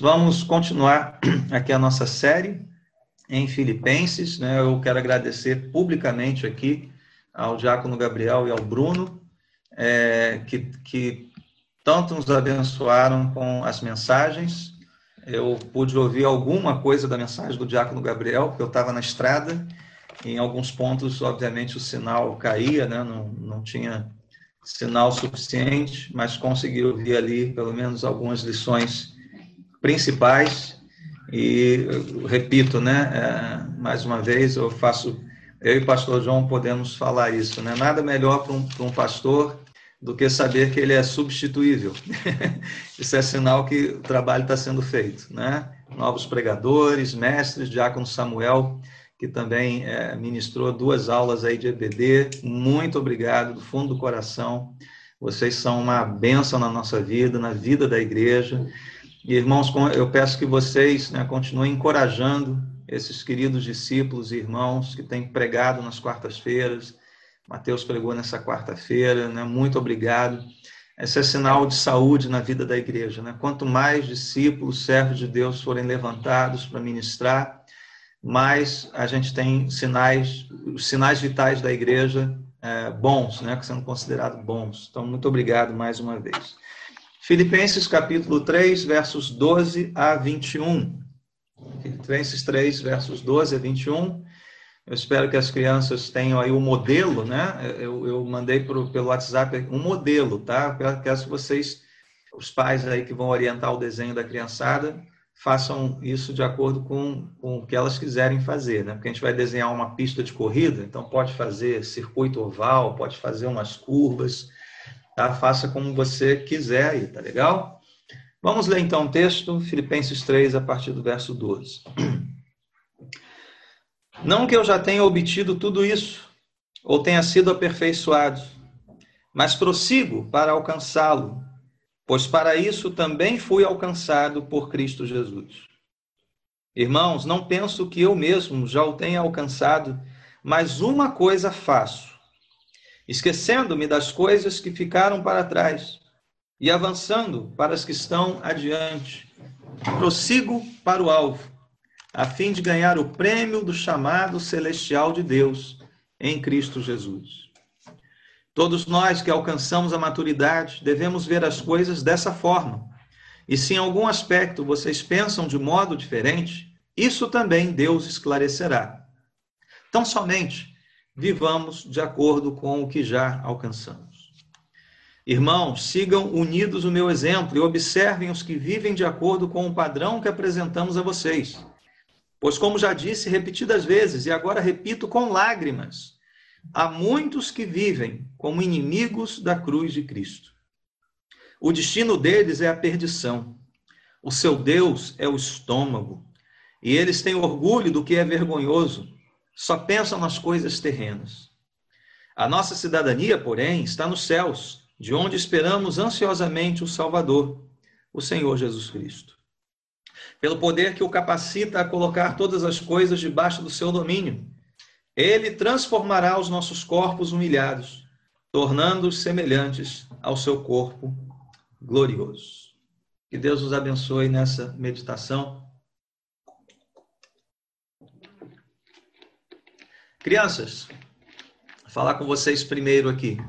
Vamos continuar aqui a nossa série em Filipenses. Né? Eu quero agradecer publicamente aqui ao Diácono Gabriel e ao Bruno, é, que, que tanto nos abençoaram com as mensagens. Eu pude ouvir alguma coisa da mensagem do Diácono Gabriel, porque eu estava na estrada. Em alguns pontos, obviamente, o sinal caía, né? não, não tinha sinal suficiente, mas consegui ouvir ali pelo menos algumas lições principais. E repito, né, é, mais uma vez, eu faço, eu e o pastor João podemos falar isso, né? Nada melhor para um, um pastor do que saber que ele é substituível. isso é sinal que o trabalho está sendo feito, né? Novos pregadores, mestres, diácono Samuel, que também é, ministrou duas aulas aí de EBD. Muito obrigado, do fundo do coração. Vocês são uma bênção na nossa vida, na vida da igreja. Irmãos, eu peço que vocês né, continuem encorajando esses queridos discípulos e irmãos que têm pregado nas quartas-feiras. Mateus pregou nessa quarta-feira, né? Muito obrigado. Esse é sinal de saúde na vida da igreja, né? Quanto mais discípulos, servos de Deus forem levantados para ministrar, mais a gente tem sinais, os sinais vitais da igreja é, bons, né? Que sendo considerados bons. Então, muito obrigado mais uma vez. Filipenses capítulo 3, versos 12 a 21. Filipenses 3, versos 12 a 21. Eu espero que as crianças tenham aí o um modelo, né? Eu, eu mandei pro, pelo WhatsApp um modelo, tá? Quero que vocês, os pais aí que vão orientar o desenho da criançada, façam isso de acordo com, com o que elas quiserem fazer, né? Porque a gente vai desenhar uma pista de corrida, então pode fazer circuito oval, pode fazer umas curvas, Tá? Faça como você quiser aí, tá legal? Vamos ler então o texto, Filipenses 3, a partir do verso 12. Não que eu já tenha obtido tudo isso, ou tenha sido aperfeiçoado, mas prossigo para alcançá-lo, pois para isso também fui alcançado por Cristo Jesus. Irmãos, não penso que eu mesmo já o tenha alcançado, mas uma coisa faço esquecendo-me das coisas que ficaram para trás e avançando para as que estão adiante. Prossigo para o alvo, a fim de ganhar o prêmio do chamado celestial de Deus em Cristo Jesus. Todos nós que alcançamos a maturidade devemos ver as coisas dessa forma. E se em algum aspecto vocês pensam de modo diferente, isso também Deus esclarecerá. Tão somente vivamos de acordo com o que já alcançamos. Irmãos, sigam unidos o meu exemplo e observem os que vivem de acordo com o padrão que apresentamos a vocês. Pois, como já disse repetidas vezes, e agora repito com lágrimas, há muitos que vivem como inimigos da cruz de Cristo. O destino deles é a perdição. O seu Deus é o estômago. E eles têm orgulho do que é vergonhoso só pensam nas coisas terrenas. A nossa cidadania, porém, está nos céus, de onde esperamos ansiosamente o Salvador, o Senhor Jesus Cristo. Pelo poder que o capacita a colocar todas as coisas debaixo do seu domínio, ele transformará os nossos corpos humilhados, tornando-os semelhantes ao seu corpo glorioso. Que Deus os abençoe nessa meditação. Crianças, falar com vocês primeiro aqui.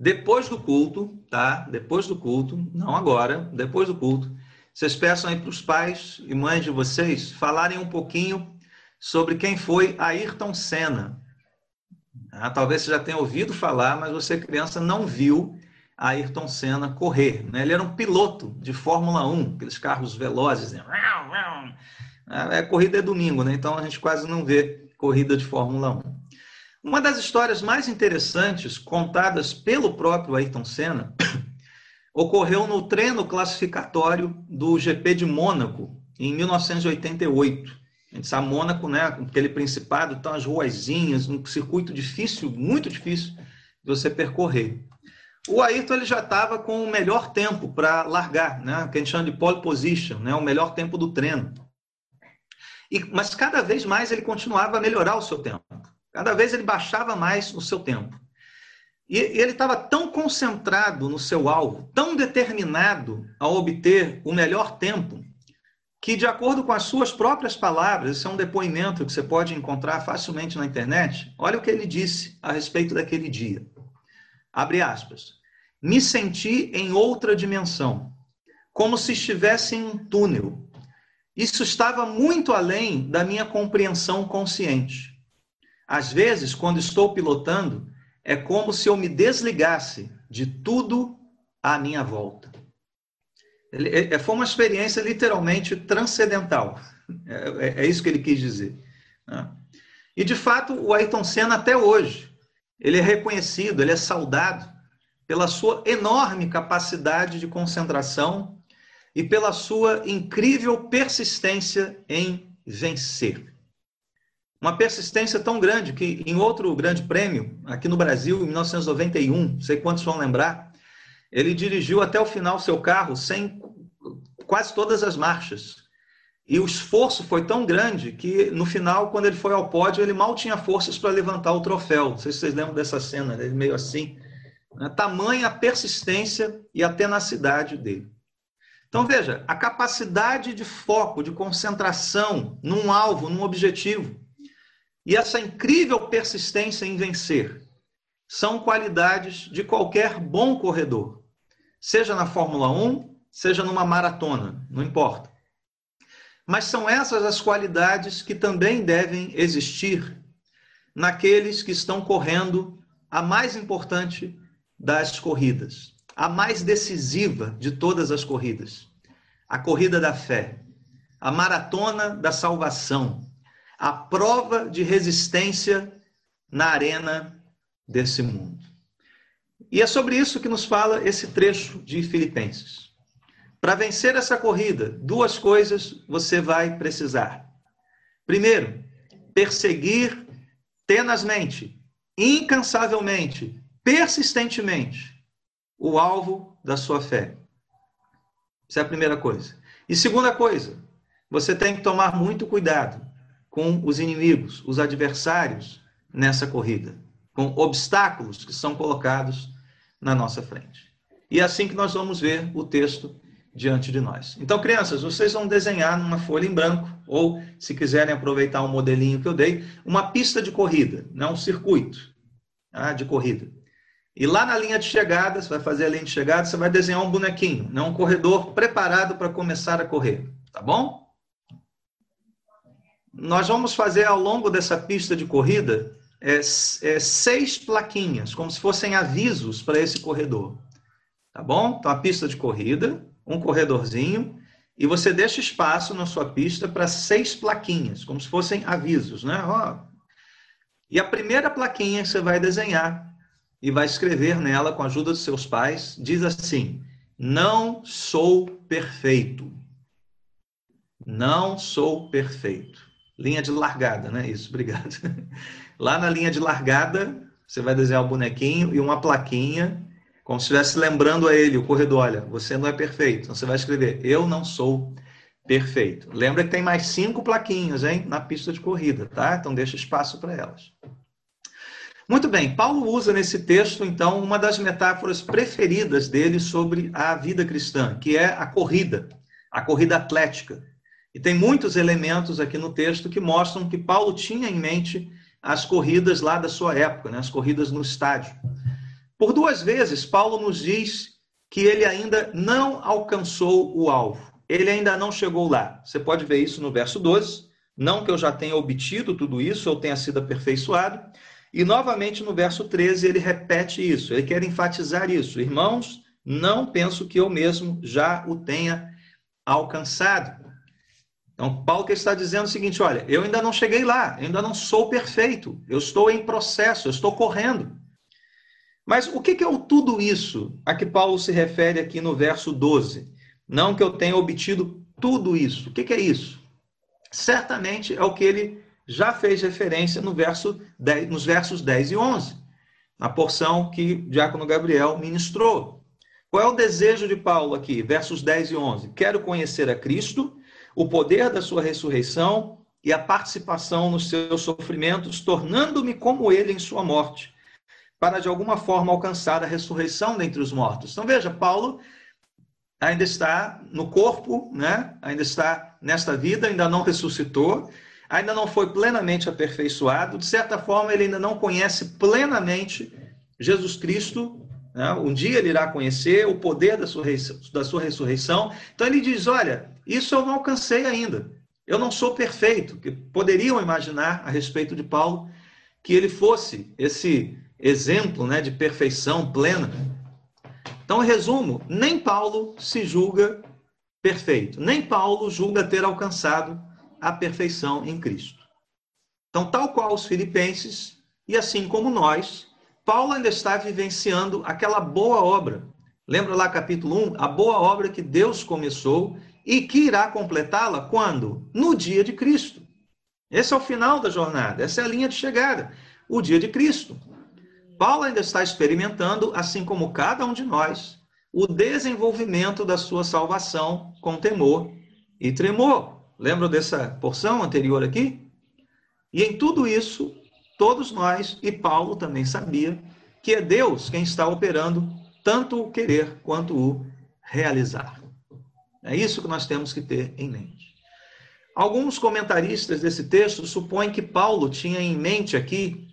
Depois do culto, tá? Depois do culto, não agora, depois do culto, vocês peçam aí para os pais e mães de vocês falarem um pouquinho sobre quem foi Ayrton Senna. Ah, talvez você já tenha ouvido falar, mas você, criança, não viu Ayrton Senna correr. Né? Ele era um piloto de Fórmula 1, aqueles carros velozes. Né? É, corrida é domingo, né? Então a gente quase não vê corrida de Fórmula 1. Uma das histórias mais interessantes contadas pelo próprio Ayrton Senna ocorreu no treino classificatório do GP de Mônaco, em 1988. A gente sabe, Mônaco, né, aquele principado, então as ruazinhas, um circuito difícil, muito difícil de você percorrer. O Ayrton ele já estava com o melhor tempo para largar, né, que a gente chama de pole position, né, o melhor tempo do treino. E, mas cada vez mais ele continuava a melhorar o seu tempo. Cada vez ele baixava mais o seu tempo. E, e ele estava tão concentrado no seu alvo, tão determinado a obter o melhor tempo, que, de acordo com as suas próprias palavras, isso é um depoimento que você pode encontrar facilmente na internet. Olha o que ele disse a respeito daquele dia. Abre aspas. Me senti em outra dimensão, como se estivesse em um túnel. Isso estava muito além da minha compreensão consciente. Às vezes, quando estou pilotando, é como se eu me desligasse de tudo à minha volta. Ele, é, foi uma experiência literalmente transcendental. É, é, é isso que ele quis dizer. Né? E, de fato, o Ayrton Senna, até hoje, ele é reconhecido, ele é saudado pela sua enorme capacidade de concentração e pela sua incrível persistência em vencer. Uma persistência tão grande que, em outro grande prêmio, aqui no Brasil, em 1991, não sei quantos vão lembrar, ele dirigiu até o final seu carro sem quase todas as marchas. E o esforço foi tão grande que, no final, quando ele foi ao pódio, ele mal tinha forças para levantar o troféu. Não sei se vocês lembram dessa cena, né? ele meio assim. Né? Tamanha a persistência e a tenacidade dele. Então, veja, a capacidade de foco, de concentração num alvo, num objetivo, e essa incrível persistência em vencer são qualidades de qualquer bom corredor, seja na Fórmula 1, seja numa maratona, não importa. Mas são essas as qualidades que também devem existir naqueles que estão correndo a mais importante das corridas, a mais decisiva de todas as corridas, a corrida da fé, a maratona da salvação, a prova de resistência na arena desse mundo. E é sobre isso que nos fala esse trecho de Filipenses. Para vencer essa corrida, duas coisas você vai precisar. Primeiro, perseguir tenazmente, incansavelmente, persistentemente o alvo da sua fé. Essa é a primeira coisa. E segunda coisa, você tem que tomar muito cuidado com os inimigos, os adversários nessa corrida, com obstáculos que são colocados na nossa frente. E é assim que nós vamos ver o texto diante de nós. Então, crianças, vocês vão desenhar numa folha em branco, ou, se quiserem aproveitar um modelinho que eu dei, uma pista de corrida, né? um circuito tá? de corrida. E lá na linha de chegada, você vai fazer a linha de chegada, você vai desenhar um bonequinho, né? um corredor preparado para começar a correr. Tá bom? nós vamos fazer ao longo dessa pista de corrida é, é, seis plaquinhas, como se fossem avisos para esse corredor. Tá bom? Então, a pista de corrida, um corredorzinho, e você deixa espaço na sua pista para seis plaquinhas, como se fossem avisos, né? Ó. E a primeira plaquinha que você vai desenhar e vai escrever nela com a ajuda dos seus pais, diz assim: Não sou perfeito. Não sou perfeito. Linha de largada, né? Isso, obrigado. Lá na linha de largada, você vai desenhar um bonequinho e uma plaquinha, como se estivesse lembrando a ele, o corredor, olha, você não é perfeito. Então você vai escrever, eu não sou perfeito. Lembra que tem mais cinco plaquinhas, hein? Na pista de corrida, tá? Então deixa espaço para elas. Muito bem, Paulo usa nesse texto, então, uma das metáforas preferidas dele sobre a vida cristã, que é a corrida, a corrida atlética. E tem muitos elementos aqui no texto que mostram que Paulo tinha em mente as corridas lá da sua época, né? as corridas no estádio. Por duas vezes, Paulo nos diz que ele ainda não alcançou o alvo, ele ainda não chegou lá. Você pode ver isso no verso 12. Não que eu já tenha obtido tudo isso, ou tenha sido aperfeiçoado. E novamente no verso 13 ele repete isso, ele quer enfatizar isso. Irmãos, não penso que eu mesmo já o tenha alcançado. Então, Paulo está dizendo o seguinte: olha, eu ainda não cheguei lá, ainda não sou perfeito, eu estou em processo, eu estou correndo. Mas o que é o tudo isso a que Paulo se refere aqui no verso 12? Não que eu tenha obtido tudo isso. O que é isso? Certamente é o que ele já fez referência no verso 10, nos versos 10 e 11, na porção que o diácono Gabriel ministrou. Qual é o desejo de Paulo aqui? Versos 10 e 11. Quero conhecer a Cristo o poder da sua ressurreição e a participação nos seus sofrimentos, tornando-me como ele em sua morte, para de alguma forma alcançar a ressurreição dentre os mortos. Então veja, Paulo ainda está no corpo, né? ainda está nesta vida, ainda não ressuscitou, ainda não foi plenamente aperfeiçoado, de certa forma, ele ainda não conhece plenamente Jesus Cristo. Né? Um dia ele irá conhecer o poder da sua, da sua ressurreição. Então ele diz: Olha, isso eu não alcancei ainda. Eu não sou perfeito. Que poderiam imaginar a respeito de Paulo que ele fosse esse exemplo né, de perfeição plena. Então, em resumo, nem Paulo se julga perfeito, nem Paulo julga ter alcançado a perfeição em Cristo. Então, tal qual os filipenses, e assim como nós, Paulo ainda está vivenciando aquela boa obra. Lembra lá capítulo 1? A boa obra que Deus começou e que irá completá-la quando? No dia de Cristo. Esse é o final da jornada, essa é a linha de chegada, o dia de Cristo. Paulo ainda está experimentando, assim como cada um de nós, o desenvolvimento da sua salvação com temor e tremor. Lembra dessa porção anterior aqui? E em tudo isso, todos nós, e Paulo também sabia, que é Deus quem está operando tanto o querer quanto o realizar. É isso que nós temos que ter em mente. Alguns comentaristas desse texto supõem que Paulo tinha em mente aqui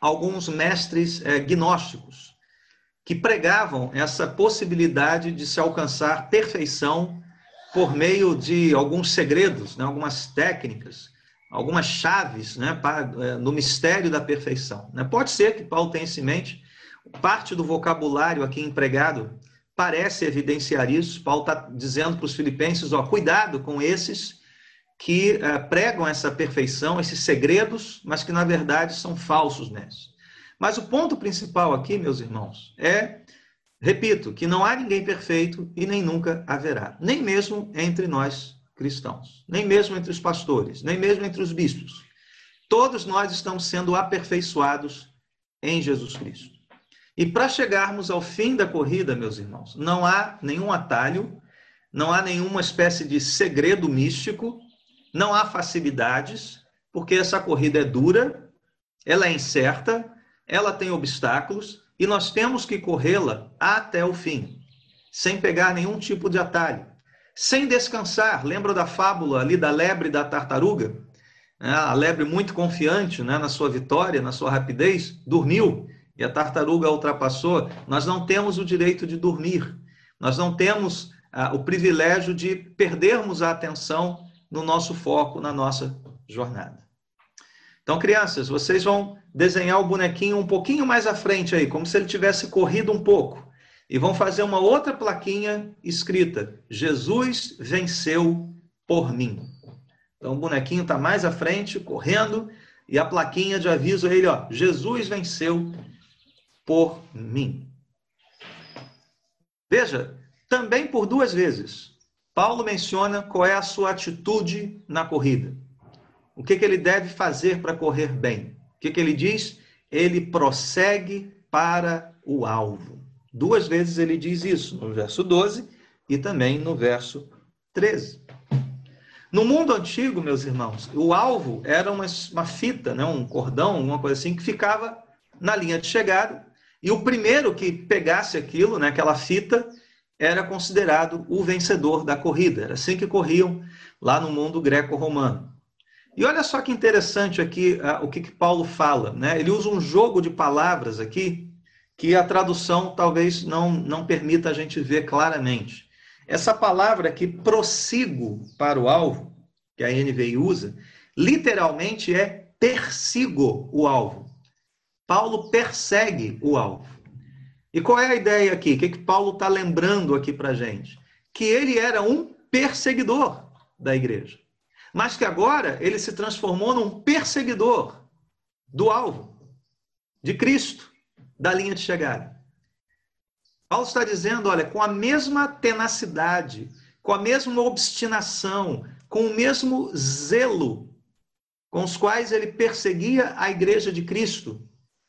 alguns mestres é, gnósticos que pregavam essa possibilidade de se alcançar perfeição por meio de alguns segredos, né, algumas técnicas, algumas chaves né, para, é, no mistério da perfeição. Né? Pode ser que Paulo tenha em mente, parte do vocabulário aqui empregado parece evidenciar isso. Paulo está dizendo para os filipenses: ó, cuidado com esses que uh, pregam essa perfeição, esses segredos, mas que na verdade são falsos mestres. Mas o ponto principal aqui, meus irmãos, é, repito, que não há ninguém perfeito e nem nunca haverá, nem mesmo entre nós cristãos, nem mesmo entre os pastores, nem mesmo entre os bispos. Todos nós estamos sendo aperfeiçoados em Jesus Cristo. E para chegarmos ao fim da corrida, meus irmãos, não há nenhum atalho, não há nenhuma espécie de segredo místico não há facilidades, porque essa corrida é dura, ela é incerta, ela tem obstáculos e nós temos que corrê-la até o fim, sem pegar nenhum tipo de atalho, sem descansar. Lembra da fábula ali da lebre e da tartaruga? É, a lebre, muito confiante né, na sua vitória, na sua rapidez, dormiu e a tartaruga ultrapassou. Nós não temos o direito de dormir, nós não temos ah, o privilégio de perdermos a atenção no nosso foco, na nossa jornada. Então, crianças, vocês vão desenhar o bonequinho um pouquinho mais à frente aí, como se ele tivesse corrido um pouco. E vão fazer uma outra plaquinha escrita: Jesus venceu por mim. Então, o bonequinho está mais à frente, correndo, e a plaquinha de aviso a ele: ó, Jesus venceu por mim. Veja, também por duas vezes. Paulo menciona qual é a sua atitude na corrida. O que, que ele deve fazer para correr bem? O que, que ele diz? Ele prossegue para o alvo. Duas vezes ele diz isso, no verso 12 e também no verso 13. No mundo antigo, meus irmãos, o alvo era uma, uma fita, né, um cordão, uma coisa assim, que ficava na linha de chegada. E o primeiro que pegasse aquilo, né, aquela fita, era considerado o vencedor da corrida. Era assim que corriam lá no mundo greco-romano. E olha só que interessante aqui uh, o que, que Paulo fala. Né? Ele usa um jogo de palavras aqui que a tradução talvez não, não permita a gente ver claramente. Essa palavra aqui, prossigo para o alvo, que a NVI usa, literalmente é persigo o alvo. Paulo persegue o alvo. E qual é a ideia aqui? O que, que Paulo está lembrando aqui para gente? Que ele era um perseguidor da igreja, mas que agora ele se transformou num perseguidor do alvo, de Cristo, da linha de chegada. Paulo está dizendo, olha, com a mesma tenacidade, com a mesma obstinação, com o mesmo zelo com os quais ele perseguia a igreja de Cristo,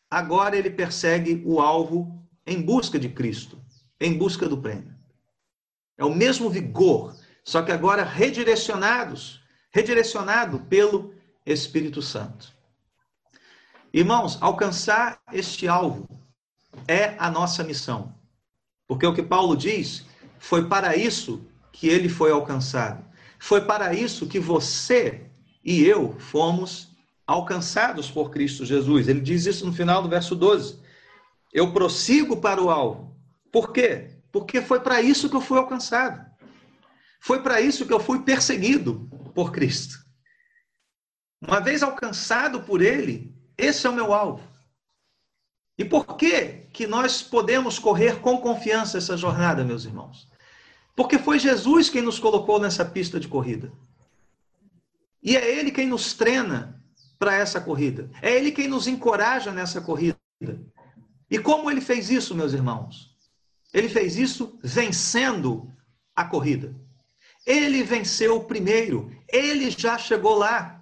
agora ele persegue o alvo em busca de Cristo, em busca do prêmio. É o mesmo vigor, só que agora redirecionados, redirecionado pelo Espírito Santo. Irmãos, alcançar este alvo é a nossa missão. Porque o que Paulo diz foi para isso que ele foi alcançado. Foi para isso que você e eu fomos alcançados por Cristo Jesus. Ele diz isso no final do verso 12. Eu prossigo para o alvo. Por quê? Porque foi para isso que eu fui alcançado. Foi para isso que eu fui perseguido por Cristo. Uma vez alcançado por Ele, esse é o meu alvo. E por que que nós podemos correr com confiança essa jornada, meus irmãos? Porque foi Jesus quem nos colocou nessa pista de corrida. E é Ele quem nos treina para essa corrida. É Ele quem nos encoraja nessa corrida. E como Ele fez isso, meus irmãos? Ele fez isso vencendo a corrida. Ele venceu primeiro. Ele já chegou lá.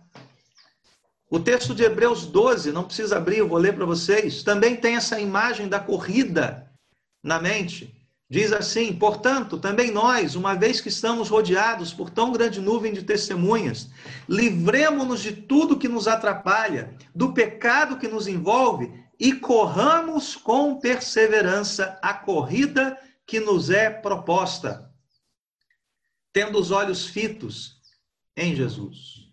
O texto de Hebreus 12, não precisa abrir, eu vou ler para vocês, também tem essa imagem da corrida na mente. Diz assim: portanto, também nós, uma vez que estamos rodeados por tão grande nuvem de testemunhas, livremos-nos de tudo que nos atrapalha, do pecado que nos envolve e corramos com perseverança a corrida que nos é proposta, tendo os olhos fitos em Jesus.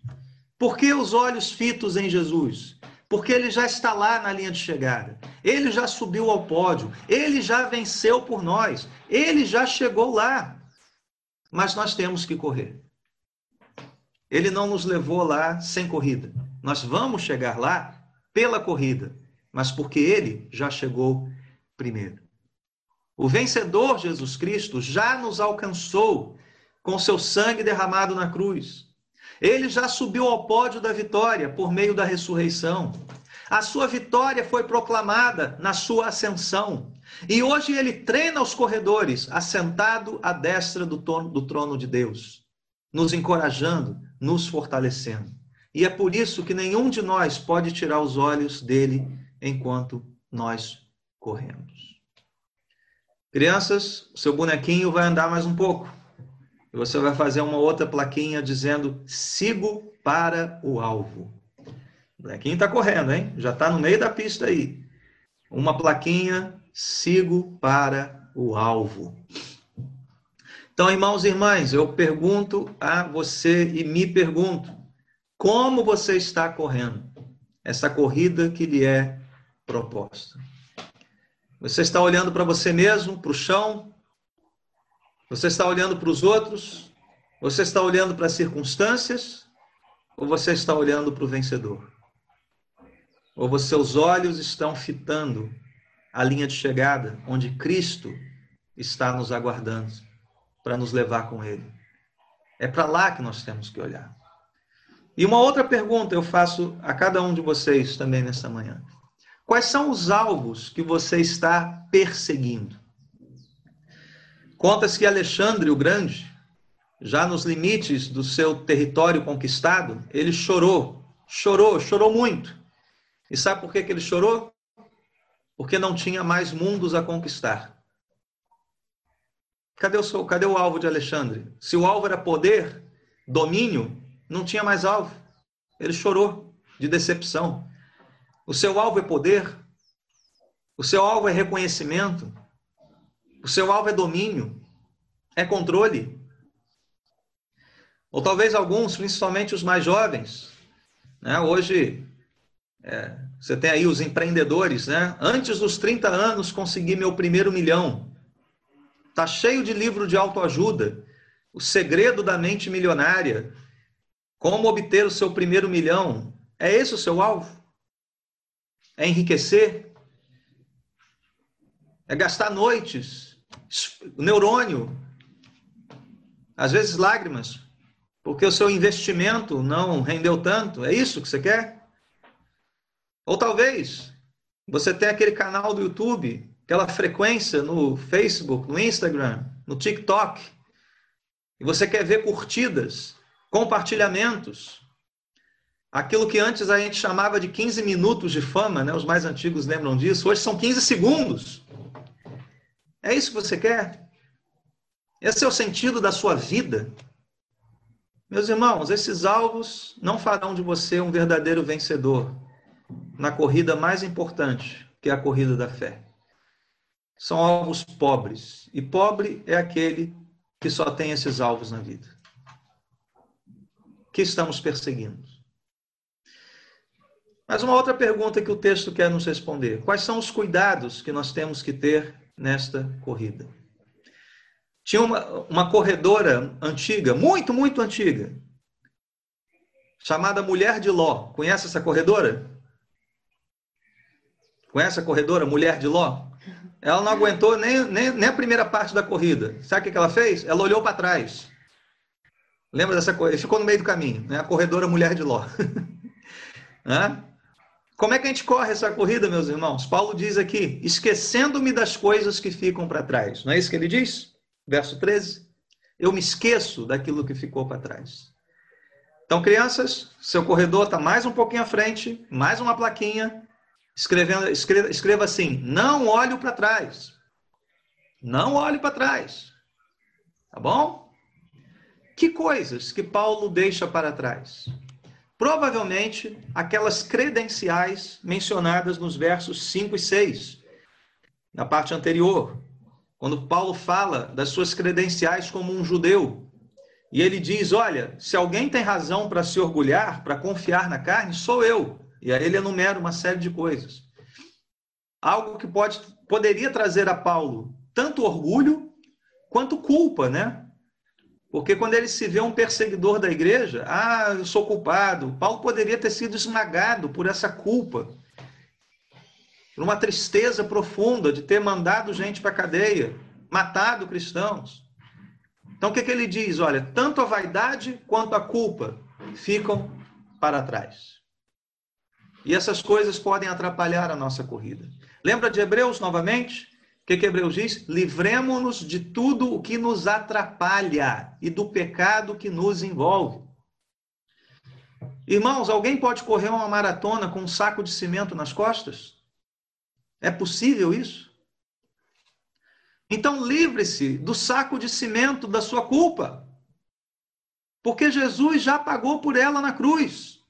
Por que os olhos fitos em Jesus? Porque ele já está lá na linha de chegada. Ele já subiu ao pódio. Ele já venceu por nós. Ele já chegou lá. Mas nós temos que correr. Ele não nos levou lá sem corrida. Nós vamos chegar lá pela corrida, mas porque ele já chegou primeiro. O vencedor Jesus Cristo já nos alcançou com seu sangue derramado na cruz. Ele já subiu ao pódio da vitória por meio da ressurreição. A sua vitória foi proclamada na sua ascensão. E hoje ele treina os corredores, assentado à destra do trono, do trono de Deus, nos encorajando, nos fortalecendo. E é por isso que nenhum de nós pode tirar os olhos dele enquanto nós corremos. Crianças, seu bonequinho vai andar mais um pouco. E você vai fazer uma outra plaquinha dizendo: sigo para o alvo. Molequinho está correndo, hein? Já está no meio da pista aí. Uma plaquinha: sigo para o alvo. Então, irmãos e irmãs, eu pergunto a você e me pergunto: como você está correndo essa corrida que lhe é proposta? Você está olhando para você mesmo, para o chão, você está olhando para os outros? Você está olhando para as circunstâncias? Ou você está olhando para o vencedor? Ou os seus olhos estão fitando a linha de chegada, onde Cristo está nos aguardando para nos levar com Ele? É para lá que nós temos que olhar. E uma outra pergunta eu faço a cada um de vocês também nesta manhã. Quais são os alvos que você está perseguindo? Conta-se que Alexandre o Grande, já nos limites do seu território conquistado, ele chorou, chorou, chorou muito. E sabe por que, que ele chorou? Porque não tinha mais mundos a conquistar. Cadê o, cadê o alvo de Alexandre? Se o alvo era poder, domínio, não tinha mais alvo. Ele chorou de decepção. O seu alvo é poder, o seu alvo é reconhecimento, o seu alvo é domínio, é controle. Ou talvez alguns, principalmente os mais jovens, né? hoje é, você tem aí os empreendedores, né? Antes dos 30 anos consegui meu primeiro milhão. Tá cheio de livro de autoajuda. O segredo da mente milionária. Como obter o seu primeiro milhão? É esse o seu alvo? É enriquecer? É gastar noites neurônio, às vezes lágrimas, porque o seu investimento não rendeu tanto. É isso que você quer? Ou talvez você tem aquele canal do YouTube, aquela frequência no Facebook, no Instagram, no TikTok, e você quer ver curtidas, compartilhamentos, aquilo que antes a gente chamava de 15 minutos de fama, né? Os mais antigos lembram disso. Hoje são 15 segundos. É isso que você quer? Esse é o sentido da sua vida? Meus irmãos, esses alvos não farão de você um verdadeiro vencedor na corrida mais importante, que é a corrida da fé. São alvos pobres. E pobre é aquele que só tem esses alvos na vida. que estamos perseguindo? Mas uma outra pergunta que o texto quer nos responder: quais são os cuidados que nós temos que ter nesta corrida? Tinha uma, uma corredora antiga, muito, muito antiga, chamada Mulher de Ló. Conhece essa corredora? Conhece a corredora Mulher de Ló? Ela não aguentou nem, nem, nem a primeira parte da corrida. Sabe o que ela fez? Ela olhou para trás. Lembra dessa coisa? Ficou no meio do caminho, né? A corredora Mulher de Ló. Como é que a gente corre essa corrida, meus irmãos? Paulo diz aqui: esquecendo-me das coisas que ficam para trás. Não é isso que ele diz? Verso 13. Eu me esqueço daquilo que ficou para trás. Então, crianças, seu corredor está mais um pouquinho à frente, mais uma plaquinha, escrevendo, escreva, escreva assim: não olhe para trás. Não olhe para trás. Tá bom? Que coisas que Paulo deixa para trás? Provavelmente aquelas credenciais mencionadas nos versos 5 e 6, na parte anterior, quando Paulo fala das suas credenciais como um judeu. E ele diz: Olha, se alguém tem razão para se orgulhar, para confiar na carne, sou eu. E aí ele enumera uma série de coisas. Algo que pode, poderia trazer a Paulo tanto orgulho quanto culpa, né? Porque quando ele se vê um perseguidor da igreja, ah, eu sou culpado. Paulo poderia ter sido esmagado por essa culpa, por uma tristeza profunda de ter mandado gente para a cadeia, matado cristãos. Então o que, que ele diz? Olha, tanto a vaidade quanto a culpa ficam para trás. E essas coisas podem atrapalhar a nossa corrida. Lembra de Hebreus novamente? Que, que Hebreus diz? Livremos-nos de tudo o que nos atrapalha e do pecado que nos envolve. Irmãos, alguém pode correr uma maratona com um saco de cimento nas costas? É possível isso? Então livre-se do saco de cimento da sua culpa. Porque Jesus já pagou por ela na cruz.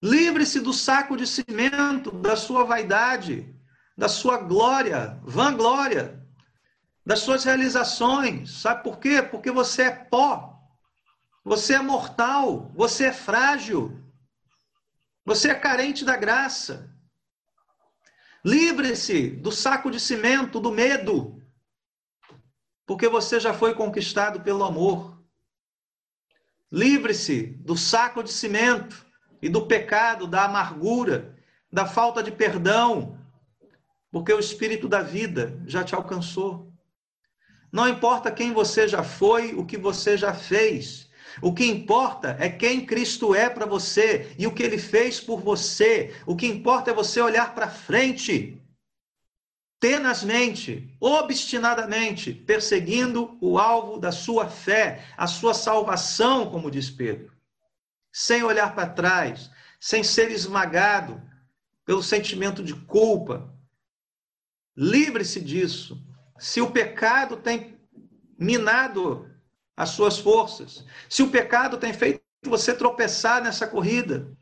Livre-se do saco de cimento da sua vaidade, da sua glória, vanglória, das suas realizações. Sabe por quê? Porque você é pó. Você é mortal, você é frágil. Você é carente da graça. Livre-se do saco de cimento, do medo, porque você já foi conquistado pelo amor. Livre-se do saco de cimento e do pecado, da amargura, da falta de perdão, porque o espírito da vida já te alcançou. Não importa quem você já foi, o que você já fez. O que importa é quem Cristo é para você e o que ele fez por você. O que importa é você olhar para frente, tenazmente, obstinadamente, perseguindo o alvo da sua fé, a sua salvação, como diz Pedro. Sem olhar para trás, sem ser esmagado pelo sentimento de culpa, Livre-se disso. Se o pecado tem minado as suas forças, se o pecado tem feito você tropeçar nessa corrida,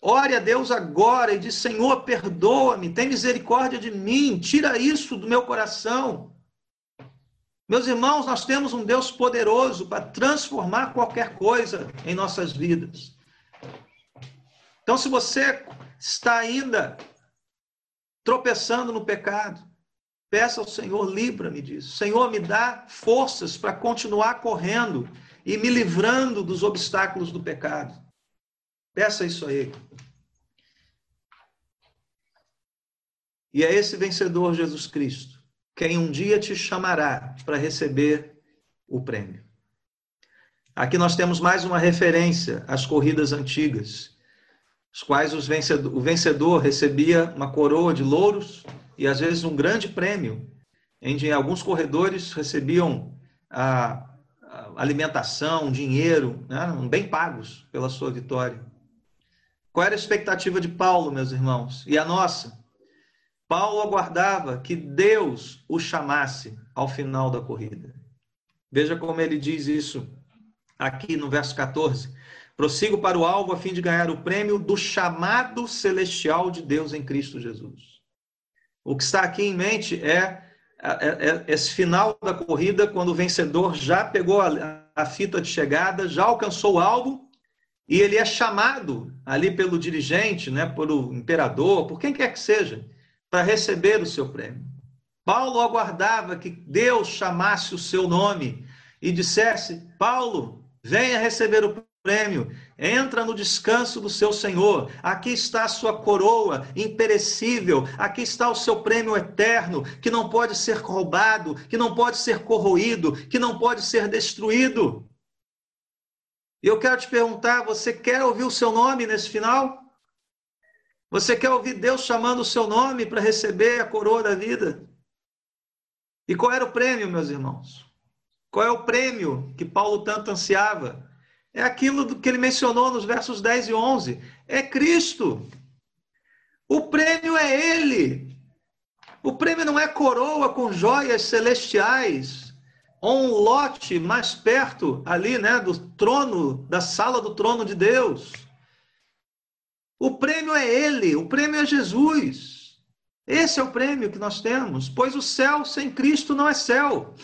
ore a Deus agora e diz: Senhor, perdoa-me, tem misericórdia de mim, tira isso do meu coração. Meus irmãos, nós temos um Deus poderoso para transformar qualquer coisa em nossas vidas. Então, se você está ainda tropeçando no pecado. Peça ao Senhor, livra-me disso. Senhor, me dá forças para continuar correndo e me livrando dos obstáculos do pecado. Peça isso a Ele. E é esse vencedor Jesus Cristo quem um dia te chamará para receber o prêmio. Aqui nós temos mais uma referência às corridas antigas os quais os vencedor, o vencedor recebia uma coroa de louros e às vezes um grande prêmio, em alguns corredores recebiam a, a alimentação, dinheiro, né, bem pagos pela sua vitória. Qual era a expectativa de Paulo, meus irmãos? E a nossa? Paulo aguardava que Deus o chamasse ao final da corrida. Veja como ele diz isso aqui no verso 14. Prossigo para o alvo a fim de ganhar o prêmio do chamado celestial de Deus em Cristo Jesus. O que está aqui em mente é, é, é esse final da corrida, quando o vencedor já pegou a, a fita de chegada, já alcançou o alvo e ele é chamado ali pelo dirigente, né, pelo imperador, por quem quer que seja, para receber o seu prêmio. Paulo aguardava que Deus chamasse o seu nome e dissesse: Paulo, venha receber o prêmio, entra no descanso do seu Senhor. Aqui está a sua coroa imperecível, aqui está o seu prêmio eterno, que não pode ser roubado, que não pode ser corroído, que não pode ser destruído. E eu quero te perguntar: você quer ouvir o seu nome nesse final? Você quer ouvir Deus chamando o seu nome para receber a coroa da vida? E qual era o prêmio, meus irmãos? Qual é o prêmio que Paulo tanto ansiava? É aquilo que ele mencionou nos versos 10 e 11. É Cristo. O prêmio é Ele. O prêmio não é coroa com joias celestiais, ou um lote mais perto ali, né, do trono, da sala do trono de Deus. O prêmio é Ele, o prêmio é Jesus. Esse é o prêmio que nós temos, pois o céu sem Cristo não é céu.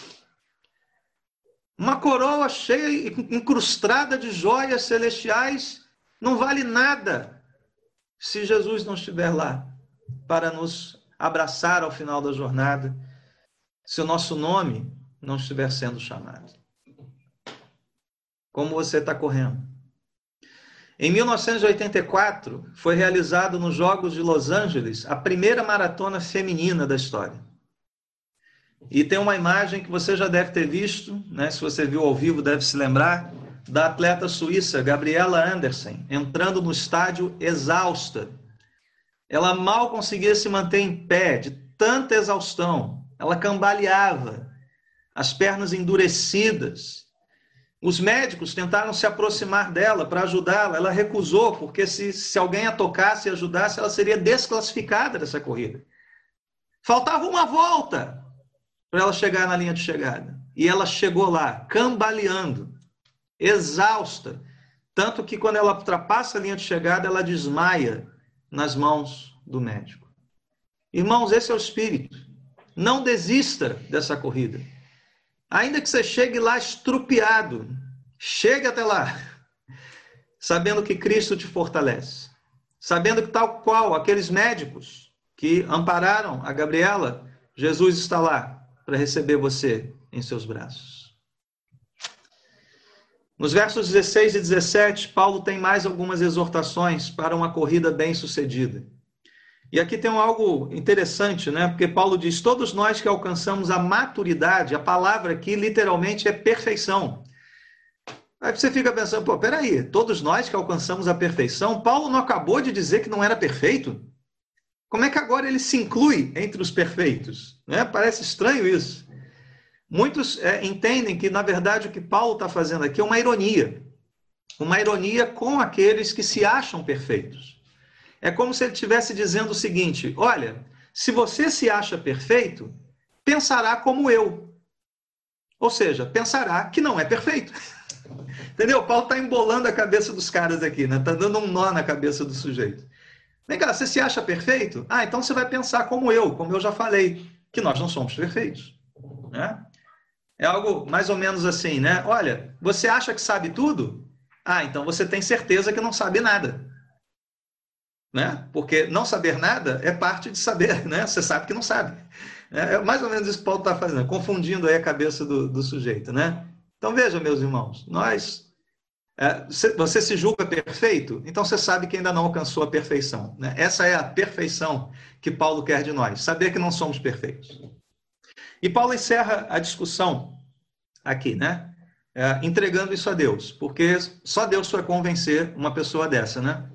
Uma coroa cheia, incrustada de joias celestiais, não vale nada se Jesus não estiver lá para nos abraçar ao final da jornada, se o nosso nome não estiver sendo chamado. Como você está correndo? Em 1984, foi realizado nos Jogos de Los Angeles a primeira maratona feminina da história. E tem uma imagem que você já deve ter visto, né? se você viu ao vivo, deve se lembrar, da atleta suíça Gabriela Andersen, entrando no estádio exausta. Ela mal conseguia se manter em pé, de tanta exaustão. Ela cambaleava, as pernas endurecidas. Os médicos tentaram se aproximar dela para ajudá-la. Ela recusou, porque se, se alguém a tocasse e ajudasse, ela seria desclassificada dessa corrida. Faltava uma volta para ela chegar na linha de chegada. E ela chegou lá, cambaleando, exausta. Tanto que quando ela ultrapassa a linha de chegada, ela desmaia nas mãos do médico. Irmãos, esse é o espírito. Não desista dessa corrida. Ainda que você chegue lá estrupiado, chegue até lá, sabendo que Cristo te fortalece. Sabendo que, tal qual aqueles médicos que ampararam a Gabriela, Jesus está lá, para receber você em seus braços. Nos versos 16 e 17, Paulo tem mais algumas exortações para uma corrida bem-sucedida. E aqui tem algo interessante, né? Porque Paulo diz: todos nós que alcançamos a maturidade, a palavra aqui literalmente é perfeição. Aí você fica pensando, pô, peraí, todos nós que alcançamos a perfeição, Paulo não acabou de dizer que não era perfeito? Como é que agora ele se inclui entre os perfeitos? Né? Parece estranho isso. Muitos é, entendem que, na verdade, o que Paulo está fazendo aqui é uma ironia. Uma ironia com aqueles que se acham perfeitos. É como se ele estivesse dizendo o seguinte: olha, se você se acha perfeito, pensará como eu. Ou seja, pensará que não é perfeito. Entendeu? Paulo está embolando a cabeça dos caras aqui, né? Está dando um nó na cabeça do sujeito. Vem cá, você se acha perfeito? Ah, então você vai pensar como eu, como eu já falei, que nós não somos perfeitos. Né? É algo mais ou menos assim, né? Olha, você acha que sabe tudo? Ah, então você tem certeza que não sabe nada. Né? Porque não saber nada é parte de saber, né? Você sabe que não sabe. É, é mais ou menos isso que Paulo está fazendo, confundindo aí a cabeça do, do sujeito, né? Então veja, meus irmãos, nós você se julga perfeito? Então você sabe que ainda não alcançou a perfeição. Né? Essa é a perfeição que Paulo quer de nós, saber que não somos perfeitos. E Paulo encerra a discussão aqui, né? É, entregando isso a Deus, porque só Deus vai convencer uma pessoa dessa, né?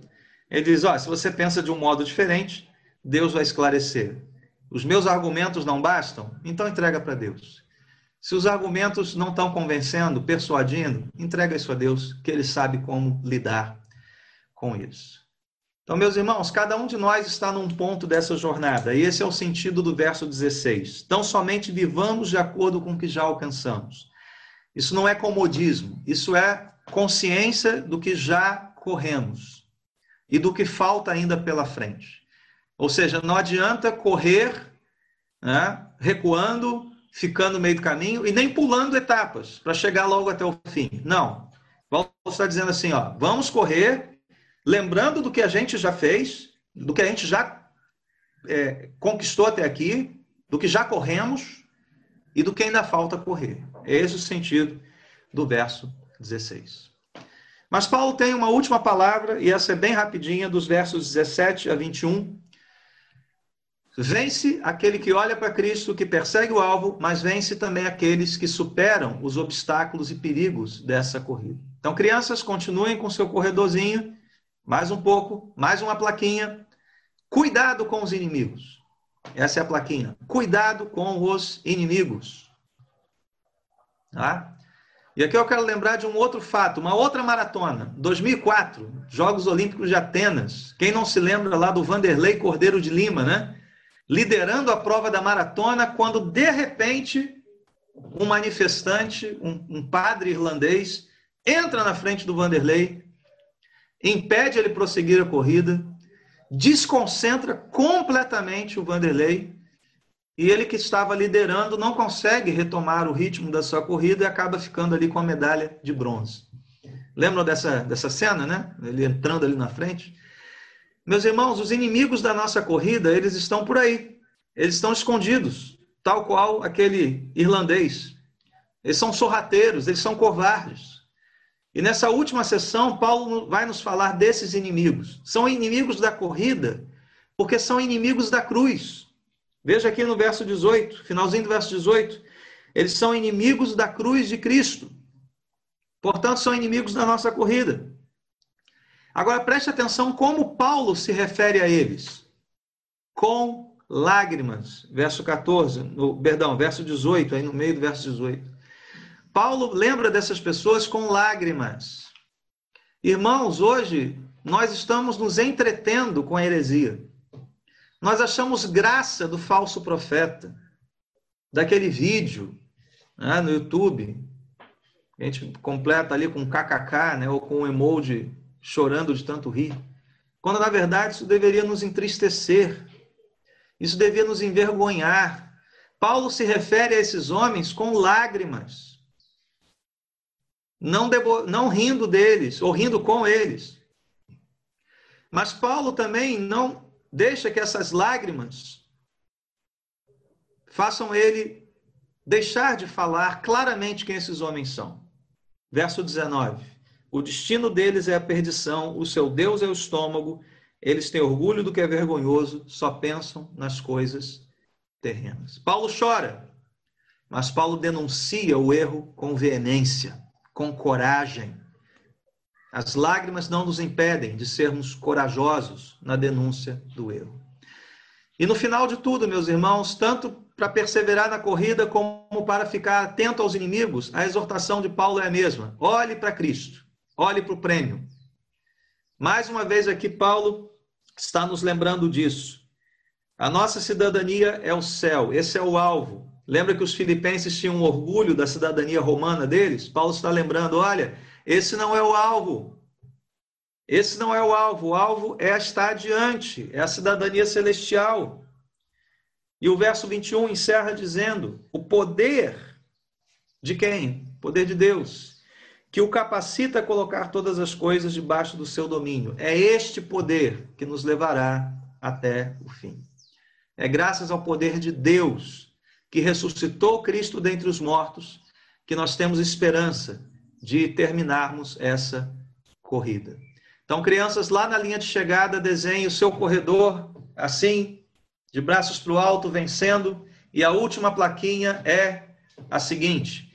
Ele diz: ó, se você pensa de um modo diferente, Deus vai esclarecer. Os meus argumentos não bastam? Então entrega para Deus. Se os argumentos não estão convencendo, persuadindo, entrega isso a Deus, que Ele sabe como lidar com isso. Então, meus irmãos, cada um de nós está num ponto dessa jornada, e esse é o sentido do verso 16. Então, somente vivamos de acordo com o que já alcançamos. Isso não é comodismo, isso é consciência do que já corremos e do que falta ainda pela frente. Ou seja, não adianta correr né, recuando, ficando no meio do caminho e nem pulando etapas para chegar logo até o fim. Não. Paulo está dizendo assim, ó, vamos correr, lembrando do que a gente já fez, do que a gente já é, conquistou até aqui, do que já corremos e do que ainda falta correr. É esse o sentido do verso 16. Mas Paulo tem uma última palavra, e essa é bem rapidinha, dos versos 17 a 21. Vence aquele que olha para Cristo, que persegue o alvo, mas vence também aqueles que superam os obstáculos e perigos dessa corrida. Então, crianças, continuem com seu corredorzinho, mais um pouco, mais uma plaquinha. Cuidado com os inimigos. Essa é a plaquinha. Cuidado com os inimigos. Tá? E aqui eu quero lembrar de um outro fato, uma outra maratona, 2004, Jogos Olímpicos de Atenas. Quem não se lembra lá do Vanderlei Cordeiro de Lima, né? Liderando a prova da maratona, quando de repente um manifestante, um, um padre irlandês, entra na frente do Vanderlei, impede ele prosseguir a corrida, desconcentra completamente o Vanderlei e ele que estava liderando não consegue retomar o ritmo da sua corrida e acaba ficando ali com a medalha de bronze. Lembram dessa, dessa cena, né? Ele entrando ali na frente. Meus irmãos, os inimigos da nossa corrida, eles estão por aí. Eles estão escondidos, tal qual aquele irlandês. Eles são sorrateiros, eles são covardes. E nessa última sessão, Paulo vai nos falar desses inimigos. São inimigos da corrida, porque são inimigos da cruz. Veja aqui no verso 18, finalzinho do verso 18. Eles são inimigos da cruz de Cristo. Portanto, são inimigos da nossa corrida. Agora preste atenção como Paulo se refere a eles. Com lágrimas. Verso 14, no, perdão, verso 18, aí no meio do verso 18. Paulo lembra dessas pessoas com lágrimas. Irmãos, hoje nós estamos nos entretendo com a heresia. Nós achamos graça do falso profeta, daquele vídeo né, no YouTube. A gente completa ali com kkk, né, ou com um emoji chorando de tanto rir. Quando na verdade isso deveria nos entristecer, isso devia nos envergonhar. Paulo se refere a esses homens com lágrimas, não, debo... não rindo deles, ou rindo com eles. Mas Paulo também não deixa que essas lágrimas façam ele deixar de falar claramente quem esses homens são. Verso 19: O destino deles é a perdição, o seu Deus é o estômago, eles têm orgulho do que é vergonhoso, só pensam nas coisas terrenas. Paulo chora, mas Paulo denuncia o erro com veemência, com coragem. As lágrimas não nos impedem de sermos corajosos na denúncia do erro. E no final de tudo, meus irmãos, tanto para perseverar na corrida como para ficar atento aos inimigos, a exortação de Paulo é a mesma. Olhe para Cristo, olhe para o prêmio. Mais uma vez aqui, Paulo está nos lembrando disso. A nossa cidadania é o céu, esse é o alvo. Lembra que os filipenses tinham orgulho da cidadania romana deles? Paulo está lembrando: olha, esse não é o alvo. Esse não é o alvo. O alvo é estar adiante, é a cidadania celestial. E o verso 21 encerra dizendo: o poder de quem? O poder de Deus, que o capacita a colocar todas as coisas debaixo do seu domínio. É este poder que nos levará até o fim. É graças ao poder de Deus que ressuscitou Cristo dentre os mortos que nós temos esperança de terminarmos essa corrida. Então, crianças, lá na linha de chegada, desenhe o seu corredor assim, de braços para o alto, vencendo. E a última plaquinha é a seguinte: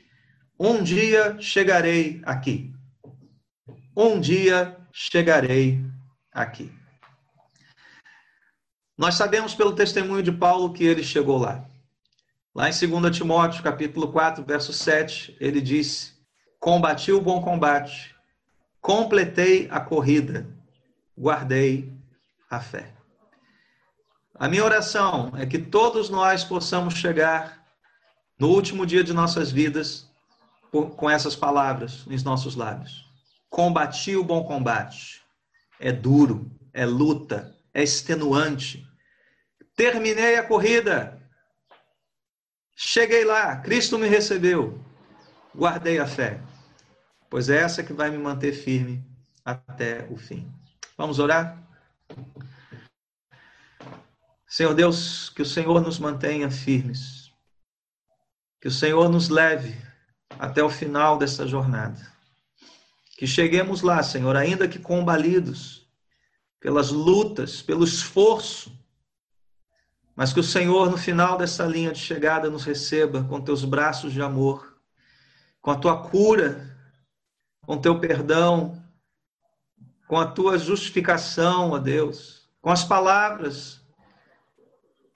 Um dia chegarei aqui. Um dia chegarei aqui. Nós sabemos pelo testemunho de Paulo que ele chegou lá. Lá em 2 Timóteo, capítulo 4, verso 7, ele disse: Combati o bom combate, completei a corrida, guardei a fé. A minha oração é que todos nós possamos chegar no último dia de nossas vidas com essas palavras nos nossos lábios. Combati o bom combate. É duro, é luta, é extenuante. Terminei a corrida. Cheguei lá, Cristo me recebeu, guardei a fé, pois é essa que vai me manter firme até o fim. Vamos orar? Senhor Deus, que o Senhor nos mantenha firmes, que o Senhor nos leve até o final dessa jornada. Que cheguemos lá, Senhor, ainda que combalidos pelas lutas, pelo esforço, mas que o Senhor, no final dessa linha de chegada, nos receba com teus braços de amor, com a tua cura, com teu perdão, com a tua justificação, ó Deus, com as palavras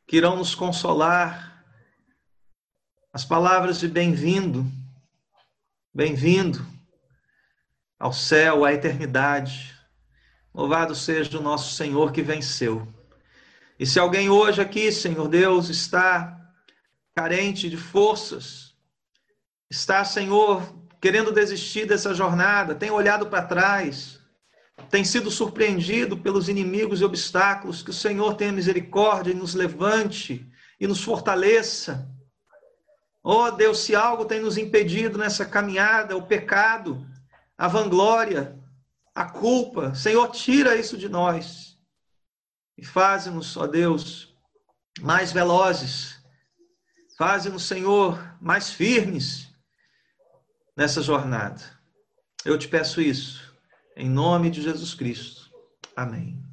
que irão nos consolar, as palavras de bem-vindo, bem-vindo ao céu, à eternidade. Louvado seja o nosso Senhor que venceu. E se alguém hoje aqui, Senhor Deus, está carente de forças, está, Senhor, querendo desistir dessa jornada, tem olhado para trás, tem sido surpreendido pelos inimigos e obstáculos, que o Senhor tenha misericórdia e nos levante e nos fortaleça. Oh Deus, se algo tem nos impedido nessa caminhada, o pecado, a vanglória, a culpa, Senhor, tira isso de nós e faze-nos, ó Deus, mais velozes, faze-nos, Senhor, mais firmes nessa jornada. Eu te peço isso em nome de Jesus Cristo. Amém.